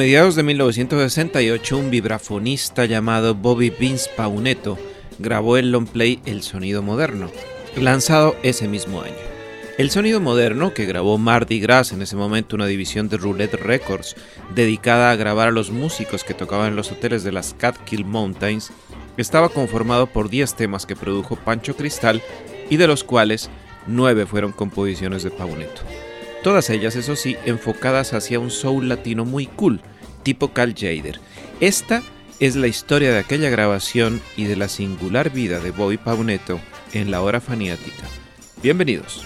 Mediados de 1968, un vibrafonista llamado Bobby Vince Pauneto grabó el long play El Sonido Moderno, lanzado ese mismo año. El Sonido Moderno, que grabó Mardi Gras, en ese momento una división de Roulette Records, dedicada a grabar a los músicos que tocaban en los hoteles de las Catkill Mountains, estaba conformado por 10 temas que produjo Pancho Cristal y de los cuales 9 fueron composiciones de Pauneto. Todas ellas, eso sí, enfocadas hacia un soul latino muy cool, tipo Cal Jader. Esta es la historia de aquella grabación y de la singular vida de Bobby Pauneto en la hora faniática. Bienvenidos.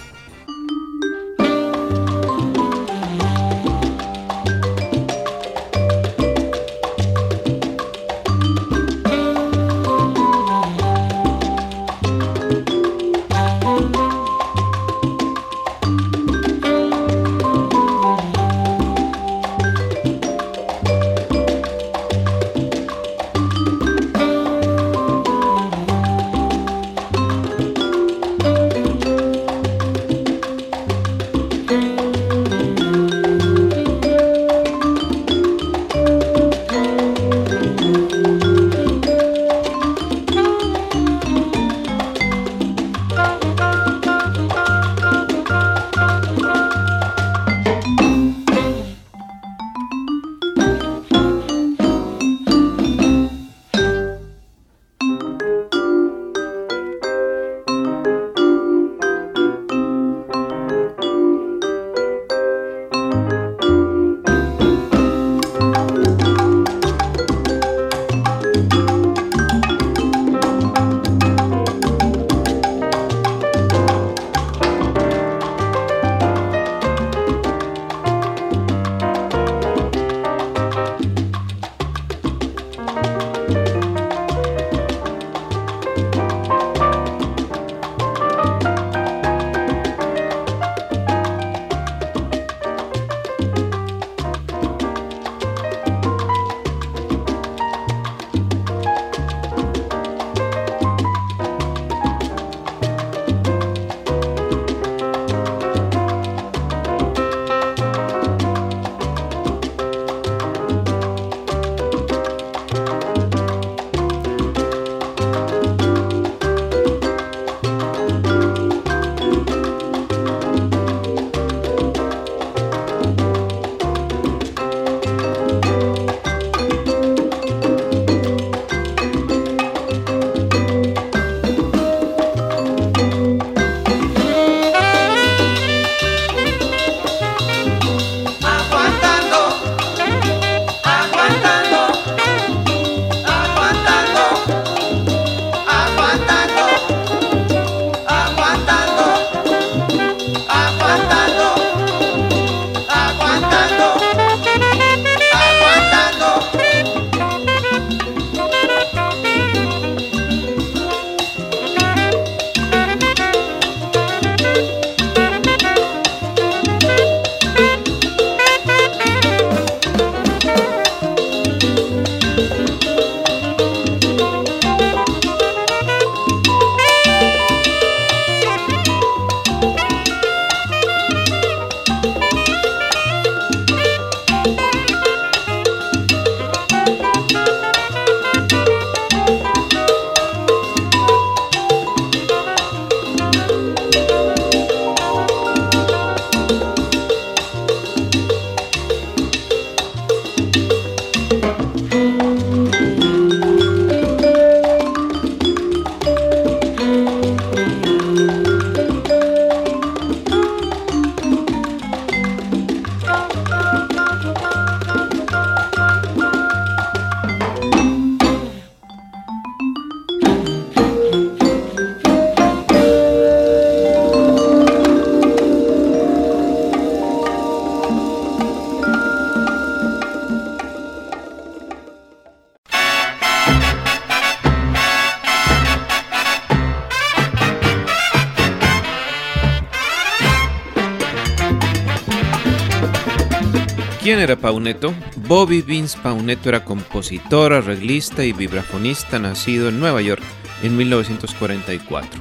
Era Pauneto? Bobby Vince Pauneto era compositor, arreglista y vibrafonista nacido en Nueva York en 1944.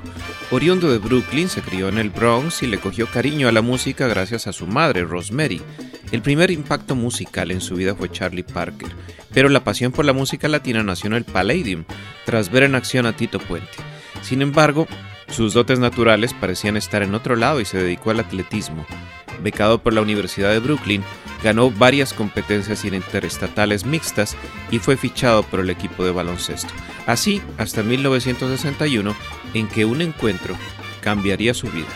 Oriundo de Brooklyn, se crió en el Bronx y le cogió cariño a la música gracias a su madre, Rosemary. El primer impacto musical en su vida fue Charlie Parker, pero la pasión por la música latina nació en el Palladium, tras ver en acción a Tito Puente. Sin embargo, sus dotes naturales parecían estar en otro lado y se dedicó al atletismo. Becado por la Universidad de Brooklyn, ganó varias competencias interestatales mixtas y fue fichado por el equipo de baloncesto. Así hasta 1961, en que un encuentro cambiaría su vida.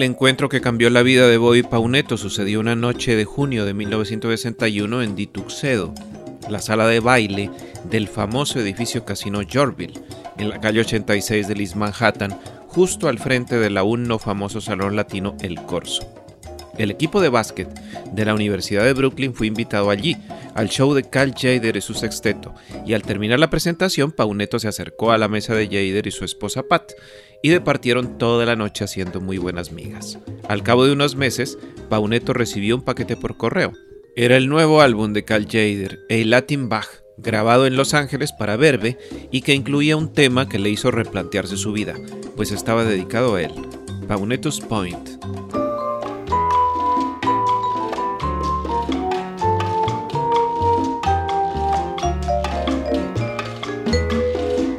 El encuentro que cambió la vida de Bobby Pauneto sucedió una noche de junio de 1961 en Dituxedo, la sala de baile del famoso edificio Casino Yorville, en la calle 86 de East Manhattan, justo al frente del aún no famoso salón latino El Corso. El equipo de básquet de la Universidad de Brooklyn fue invitado allí, al show de Cal Jader y su sexteto, y al terminar la presentación, Pauneto se acercó a la mesa de Jader y su esposa Pat, y departieron toda la noche haciendo muy buenas migas. Al cabo de unos meses, Pauneto recibió un paquete por correo. Era el nuevo álbum de Cal Jader, A Latin Bach, grabado en Los Ángeles para Verbe y que incluía un tema que le hizo replantearse su vida, pues estaba dedicado a él, Pauneto's Point.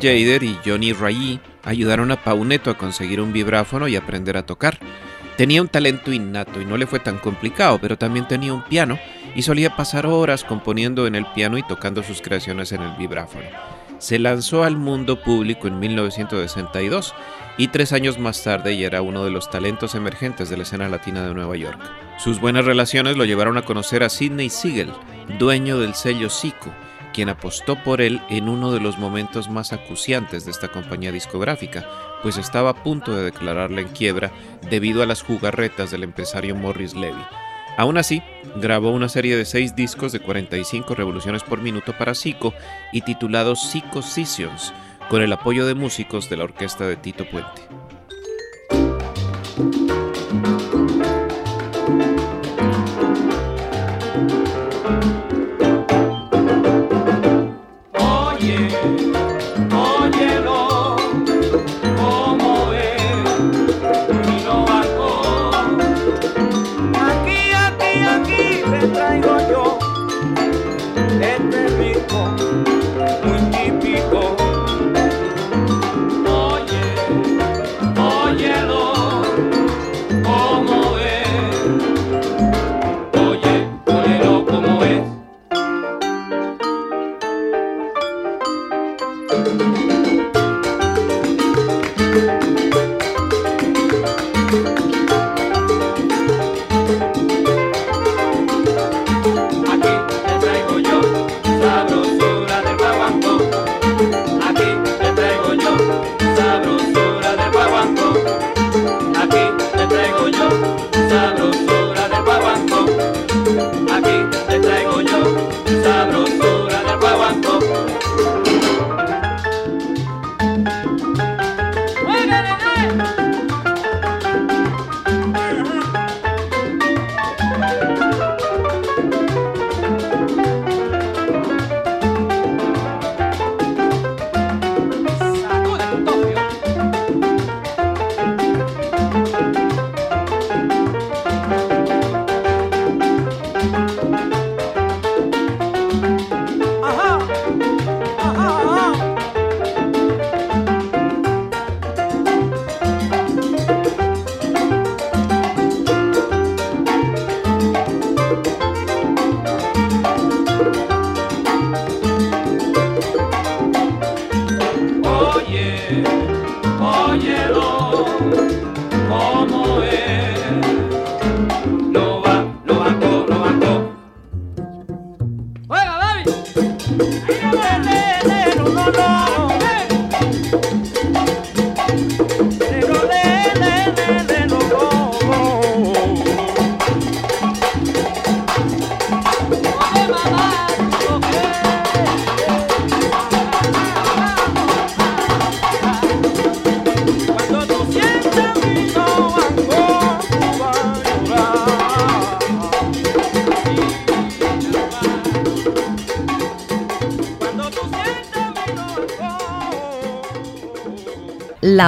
Jader y Johnny Ray ayudaron a Pauneto a conseguir un vibráfono y aprender a tocar. Tenía un talento innato y no le fue tan complicado, pero también tenía un piano y solía pasar horas componiendo en el piano y tocando sus creaciones en el vibráfono. se lanzó al mundo público en 1962 y tres años más tarde ya era uno de los talentos emergentes de la escena latina de Nueva York. Sus buenas relaciones lo llevaron a conocer a Sidney Siegel, dueño del sello Zico, quien apostó por él en uno de los momentos más acuciantes de esta compañía discográfica, pues estaba a punto de declararla en quiebra debido a las jugarretas del empresario Morris Levy. Aún así, grabó una serie de seis discos de 45 revoluciones por minuto para Zico y titulados Zico Sessions, con el apoyo de músicos de la orquesta de Tito Puente.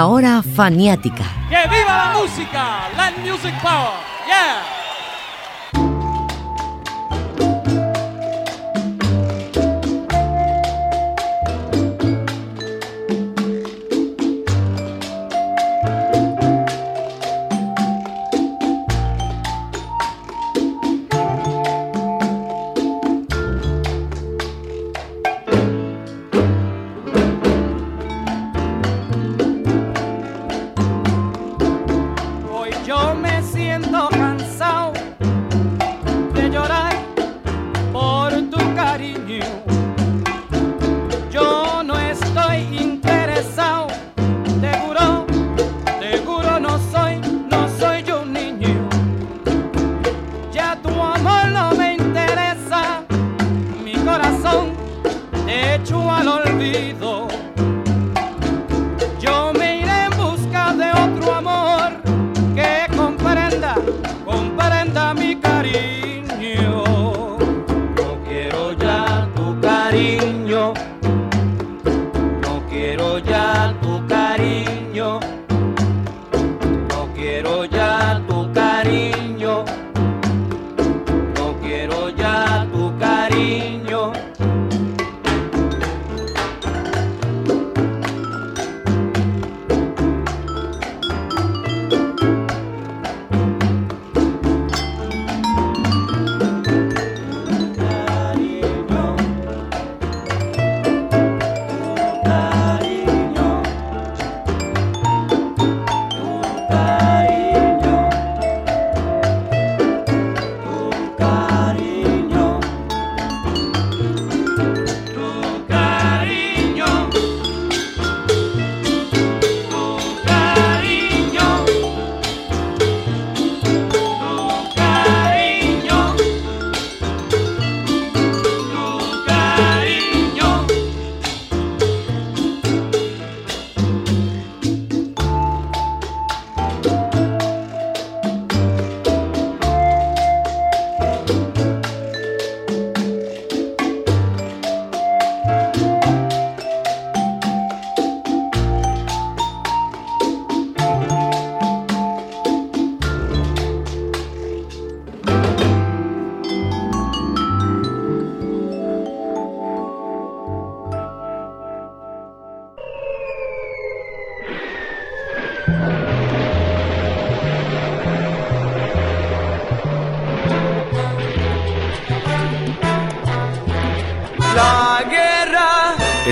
La hora faniática. ¡Que viva la música! Land Music Power. Siento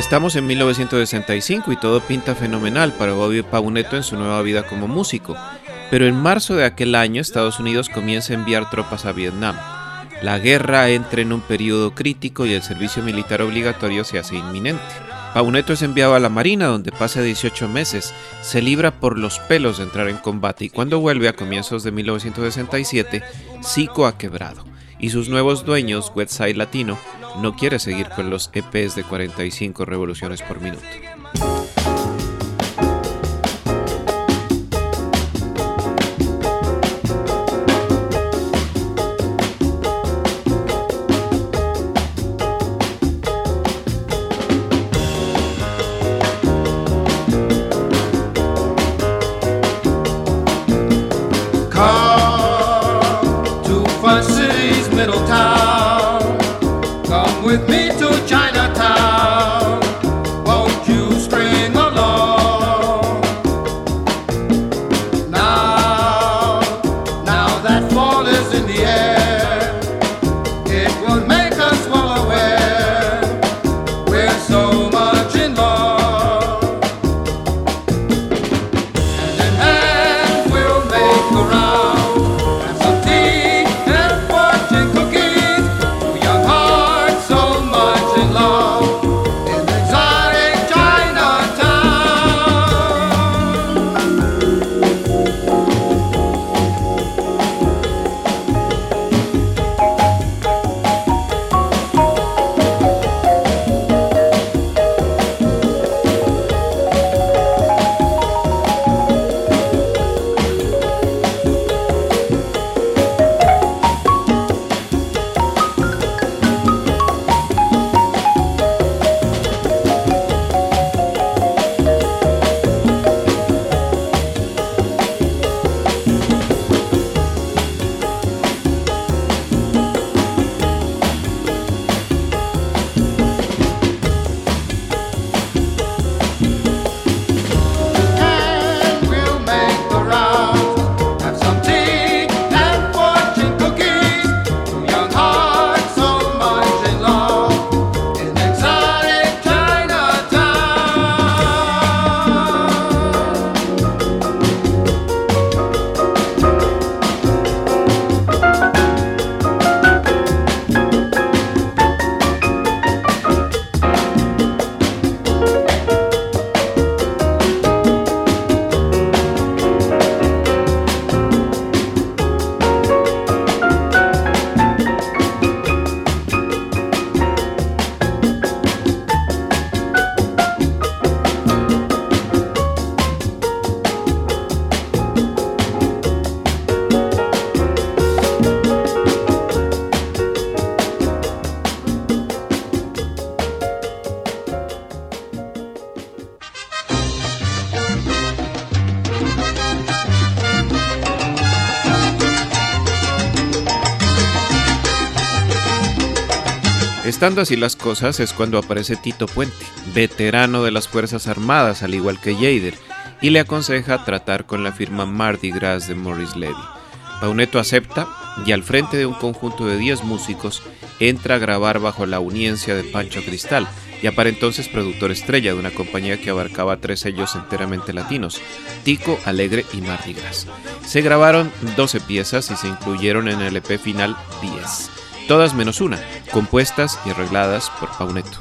Estamos en 1965 y todo pinta fenomenal para Bobby Pauneto en su nueva vida como músico, pero en marzo de aquel año Estados Unidos comienza a enviar tropas a Vietnam. La guerra entra en un periodo crítico y el servicio militar obligatorio se hace inminente. Pauneto es enviado a la Marina donde pasa 18 meses, se libra por los pelos de entrar en combate y cuando vuelve a comienzos de 1967, Zico ha quebrado y sus nuevos dueños, Westside Latino, no quiere seguir con los EPs de 45 revoluciones por minuto. Estando así las cosas es cuando aparece Tito Puente, veterano de las Fuerzas Armadas al igual que Jader, y le aconseja tratar con la firma Mardi Gras de Morris Levy. Pauneto acepta y al frente de un conjunto de 10 músicos entra a grabar bajo la uniencia de Pancho Cristal, y para entonces productor estrella de una compañía que abarcaba tres sellos enteramente latinos, Tico, Alegre y Mardi Gras. Se grabaron 12 piezas y se incluyeron en el EP final 10 todas menos una, compuestas y arregladas por Pauneto.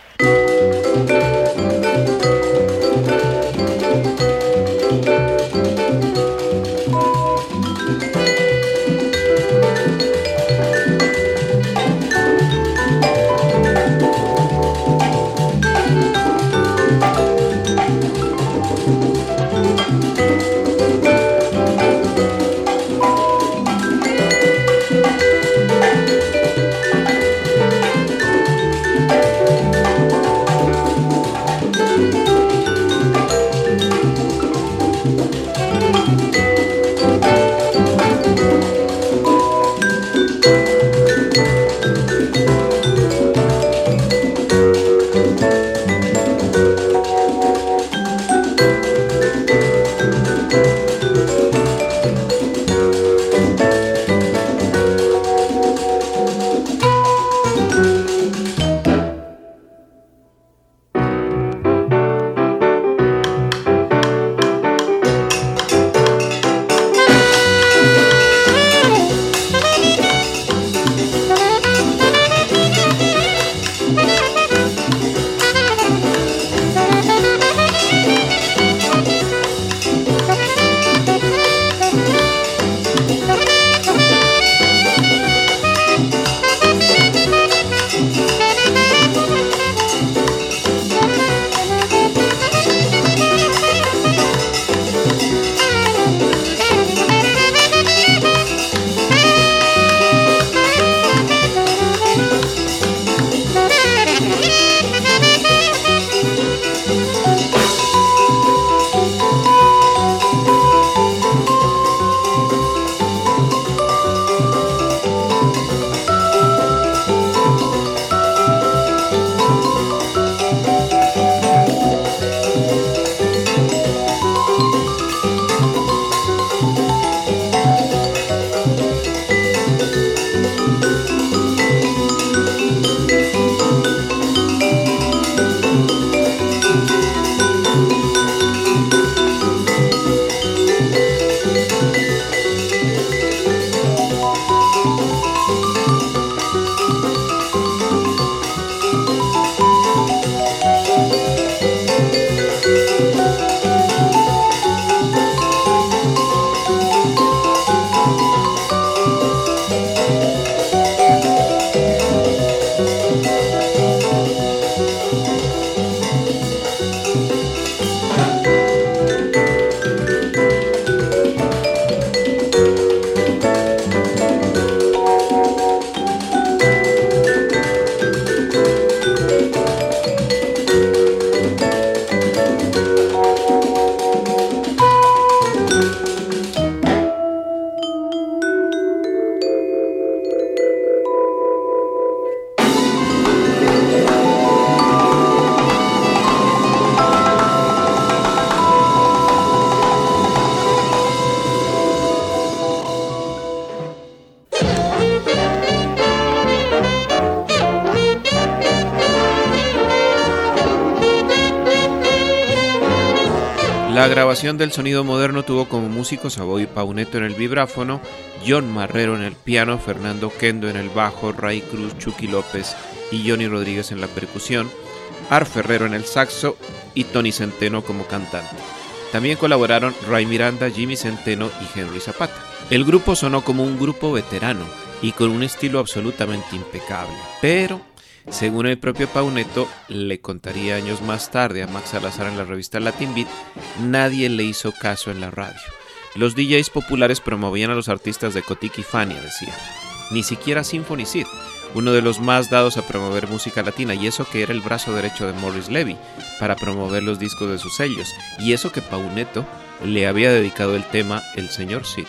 Grabación del sonido moderno tuvo como músicos a Bobby Pauneto en el vibráfono, John Marrero en el piano, Fernando Kendo en el bajo, Ray Cruz, Chucky López y Johnny Rodríguez en la percusión, Ar Ferrero en el saxo y Tony Centeno como cantante. También colaboraron Ray Miranda, Jimmy Centeno y Henry Zapata. El grupo sonó como un grupo veterano y con un estilo absolutamente impecable, pero según el propio Pauneto, le contaría años más tarde a Max Salazar en la revista Latin Beat, nadie le hizo caso en la radio. Los DJs populares promovían a los artistas de Cotic y Fania, decía. Ni siquiera Symphony Sid, uno de los más dados a promover música latina, y eso que era el brazo derecho de Morris Levy, para promover los discos de sus sellos, y eso que Pauneto le había dedicado el tema El Señor Sid.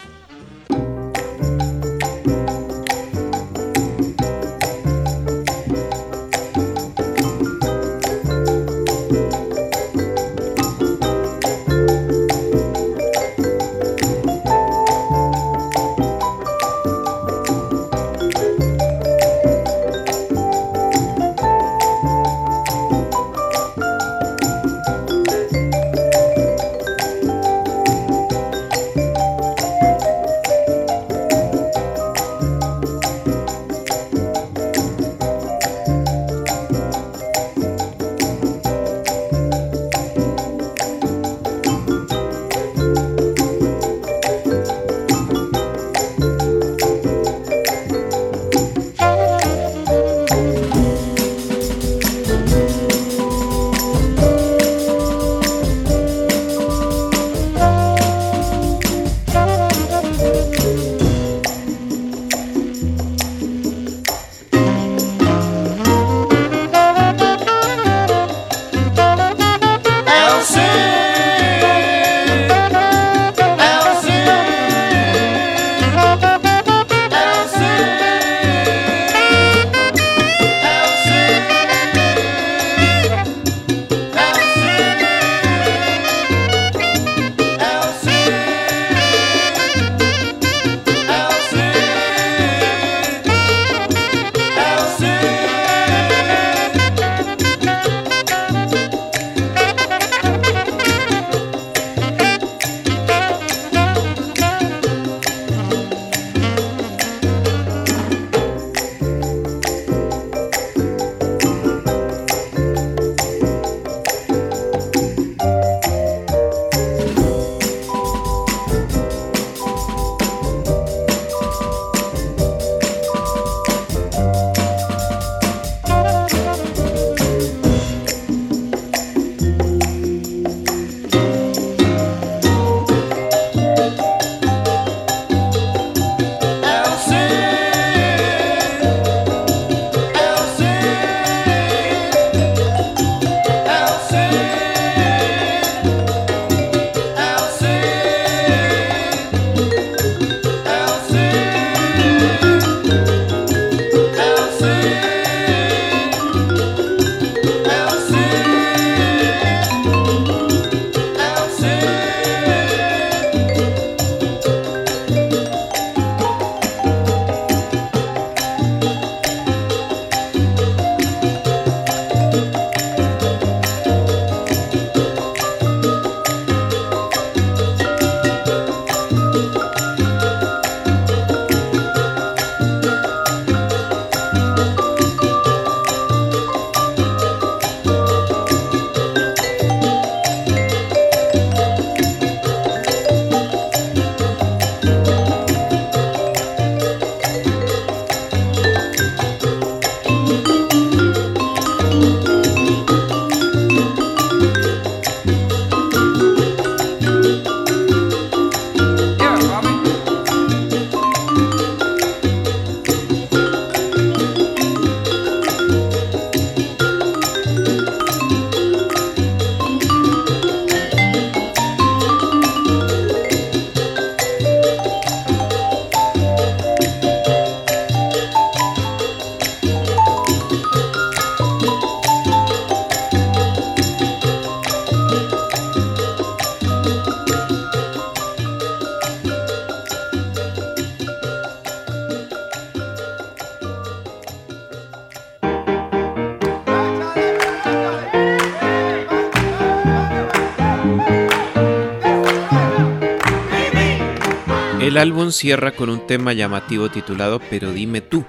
Cierra con un tema llamativo titulado Pero dime tú,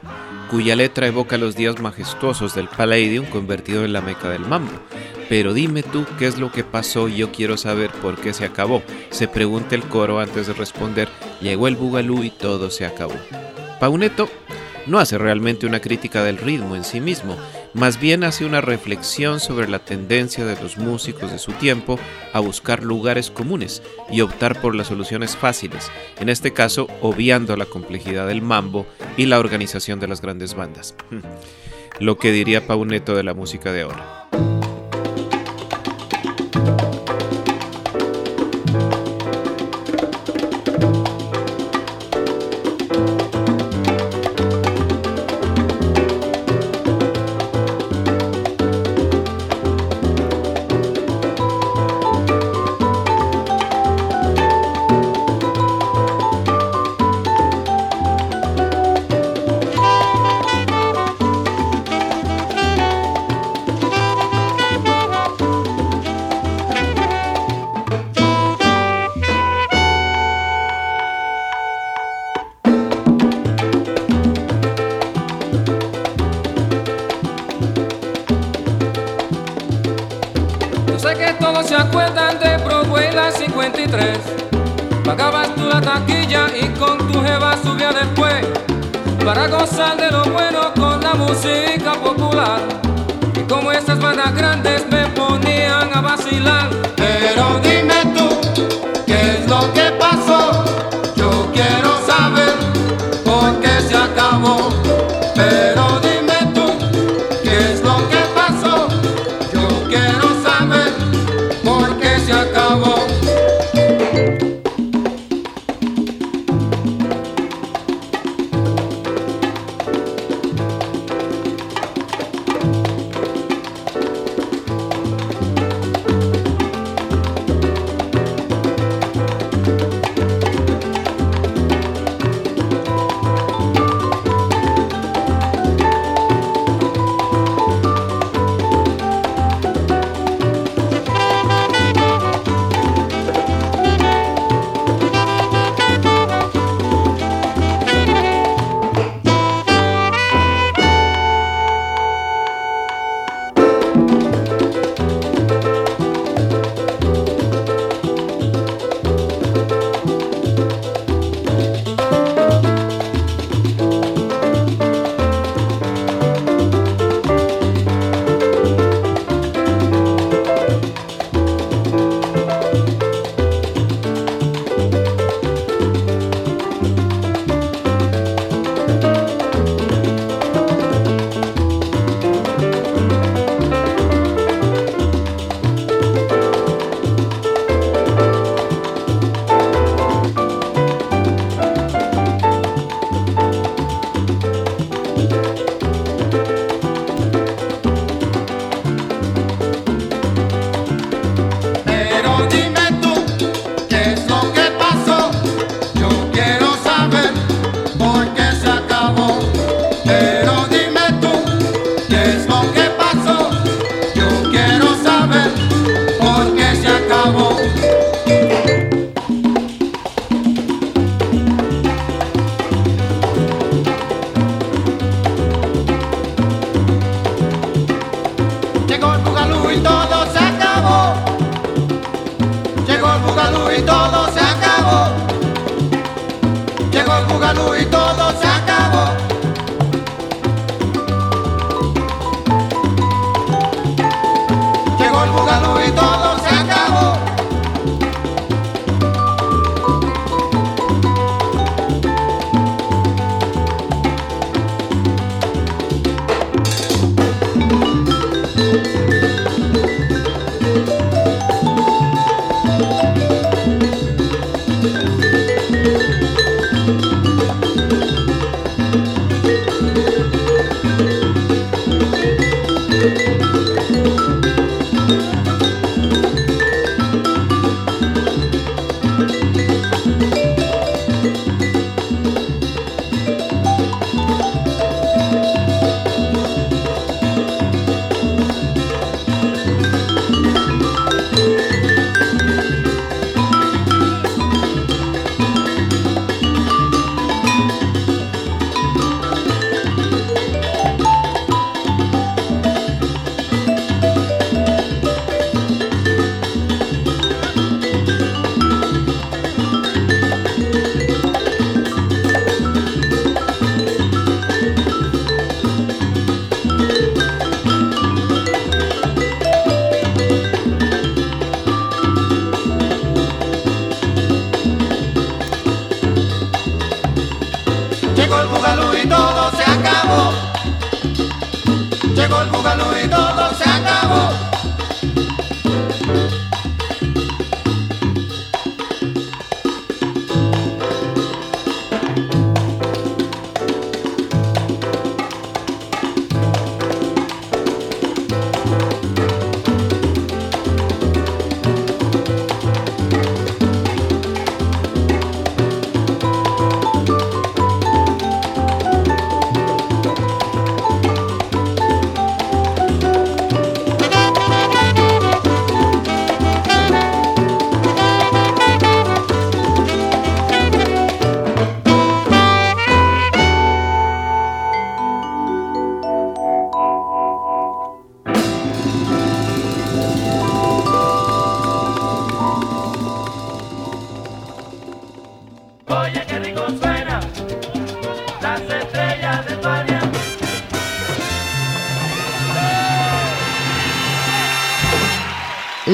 cuya letra evoca los días majestuosos del Palladium convertido en la meca del mambo. Pero dime tú qué es lo que pasó yo quiero saber por qué se acabó. Se pregunta el coro antes de responder, llegó el bugalú y todo se acabó. Pauneto no hace realmente una crítica del ritmo en sí mismo, más bien hace una reflexión sobre la tendencia de los músicos de su tiempo a buscar lugares comunes y optar por las soluciones fáciles, en este caso obviando la complejidad del mambo y la organización de las grandes bandas. Lo que diría Pauneto de la música de ahora. de lo bueno con la música popular. Y como esas bandas grandes me ponían a vacilar. Pero dime tú.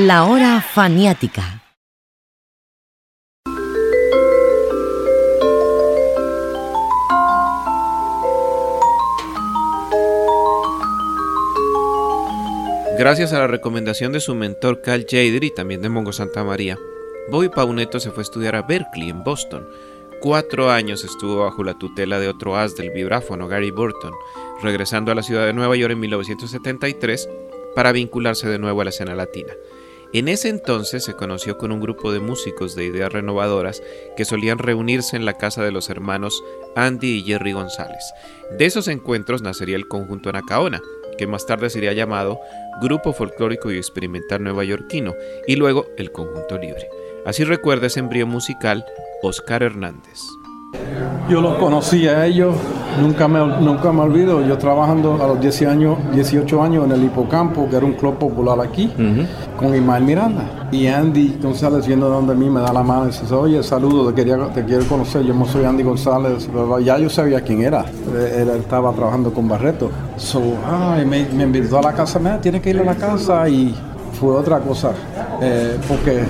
La hora faniática. Gracias a la recomendación de su mentor Cal Jader y también de Mongo Santa María, Bobby Pauneto se fue a estudiar a Berkeley, en Boston. Cuatro años estuvo bajo la tutela de otro as del vibráfono, Gary Burton, regresando a la ciudad de Nueva York en 1973 para vincularse de nuevo a la escena latina. En ese entonces se conoció con un grupo de músicos de ideas renovadoras que solían reunirse en la casa de los hermanos Andy y Jerry González. De esos encuentros nacería el conjunto Anacaona, que más tarde sería llamado Grupo Folclórico y Experimental Nuevayorquino, y luego el Conjunto Libre. Así recuerda ese embrión musical Oscar Hernández. Yo los conocí a ellos, nunca me, nunca me olvido, yo trabajando a los 10 años, 18 años en el Hipocampo, que era un club popular aquí, con Ismael Miranda. Y Andy González viendo donde mí me da la mano y dice, oye, saludo, te, quería, te quiero conocer, yo no soy Andy González, ya yo sabía quién era, él, estaba trabajando con Barreto. So, ay, me, me, invitó a la casa, me tiene que ir a la casa y fue otra cosa, eh, porque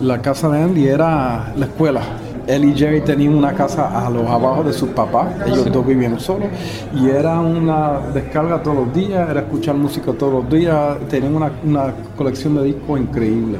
la casa de Andy era la escuela él y Jerry tenían una casa a los abajo de sus papás, ellos dos vivían solos, y era una descarga todos los días, era escuchar música todos los días, tenían una, una colección de discos increíble.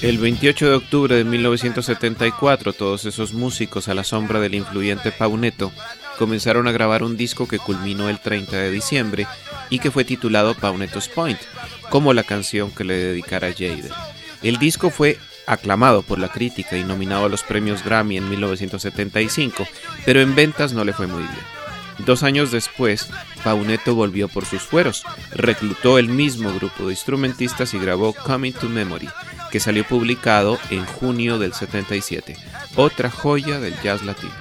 El 28 de octubre de 1974, todos esos músicos a la sombra del influyente Pauneto comenzaron a grabar un disco que culminó el 30 de diciembre y que fue titulado Pauneto's Point, como la canción que le dedicara Jader. El disco fue aclamado por la crítica y nominado a los premios Grammy en 1975, pero en ventas no le fue muy bien. Dos años después, Pauneto volvió por sus fueros, reclutó el mismo grupo de instrumentistas y grabó Coming to Memory, que salió publicado en junio del 77, otra joya del jazz latino.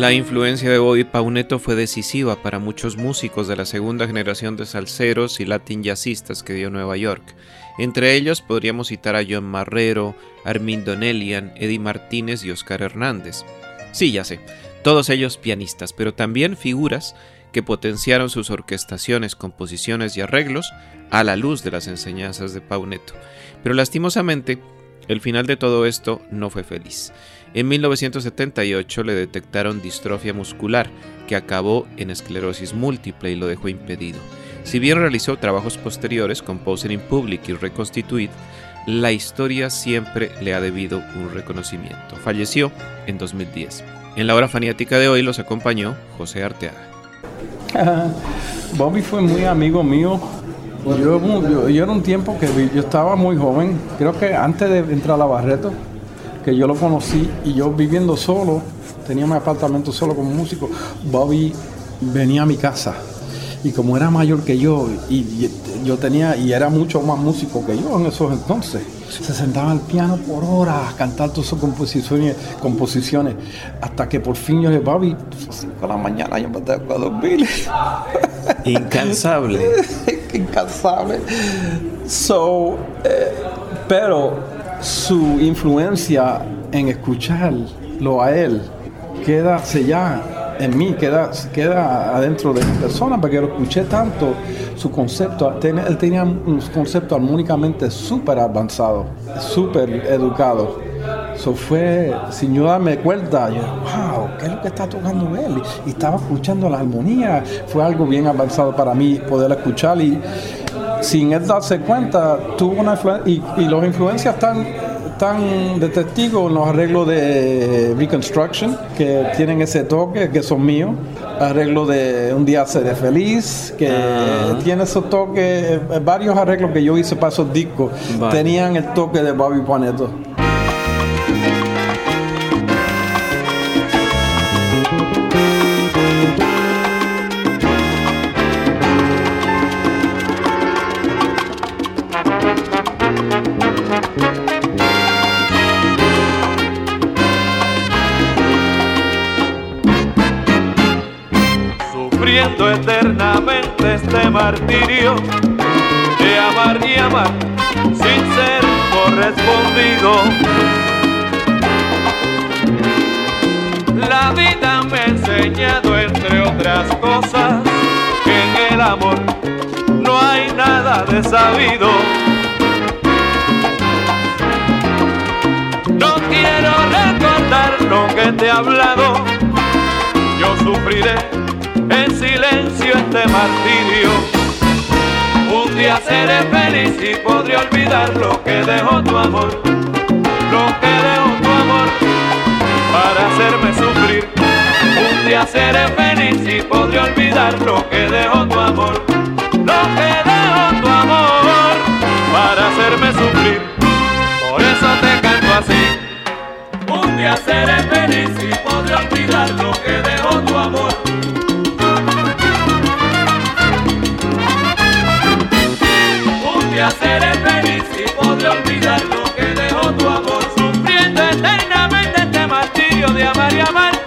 La influencia de Bobby Pauneto fue decisiva para muchos músicos de la segunda generación de salseros y latin jazzistas que dio Nueva York. Entre ellos podríamos citar a John Marrero, Armindo Nellian, Eddie Martínez y Oscar Hernández. Sí, ya sé, todos ellos pianistas, pero también figuras que potenciaron sus orquestaciones, composiciones y arreglos a la luz de las enseñanzas de Pauneto. Pero lastimosamente, el final de todo esto no fue feliz. En 1978 le detectaron distrofia muscular, que acabó en esclerosis múltiple y lo dejó impedido. Si bien realizó trabajos posteriores, Composer in Public y Reconstituid, la historia siempre le ha debido un reconocimiento. Falleció en 2010. En la hora faniática de hoy los acompañó José Arteaga. Bobby fue muy amigo mío. Yo, yo, era un tiempo que yo estaba muy joven, creo que antes de entrar a la Barreto, que yo lo conocí y yo viviendo solo, tenía mi apartamento solo como músico, Bobby venía a mi casa. Y como era mayor que yo y, yo tenía y era mucho más músico que yo en esos entonces se sentaba al piano por horas a cantar todas sus composiciones, composiciones hasta que por fin yo dije Bobby 5 de la mañana yo me tengo que dormir incansable. Incansable. So eh, pero su influencia en escucharlo a él queda sellada en mí, queda, queda adentro de mi persona, porque lo escuché tanto, su concepto, él tenía un concepto armónicamente súper avanzado, súper educado. Eso fue, sin yo darme cuenta, yo, wow, ¿qué es lo que está tocando él? Y, estaba escuchando la armonía, fue algo bien avanzado para mí poder escuchar y sin él darse cuenta, tuvo una y, y los influencias están, tan de testigo en los arreglos de Reconstruction, que tienen ese toque, que son míos. Arreglo de Un día seré feliz, que ah. tiene esos toques, eh, varios arreglos que yo hice para esos discos, tenían el toque de Bobby Paneto. Eternamente este martirio de amar y amar sin ser correspondido. La vida me ha enseñado, entre otras cosas, que en el amor no hay nada de sabido. No quiero recordar lo que te he hablado, yo sufriré este martirio. Un día seré feliz y podré olvidar lo que dejó tu amor, lo que dejó tu amor para hacerme sufrir. Un día seré feliz y podré olvidar lo que dejó tu amor, lo que dejó tu amor para hacerme sufrir. Por eso te canto así. Un día seré feliz y podré olvidar lo que dejó tu amor. Seré feliz y podré olvidar lo que dejó tu amor. Sufriendo eternamente este martirio de amar y amar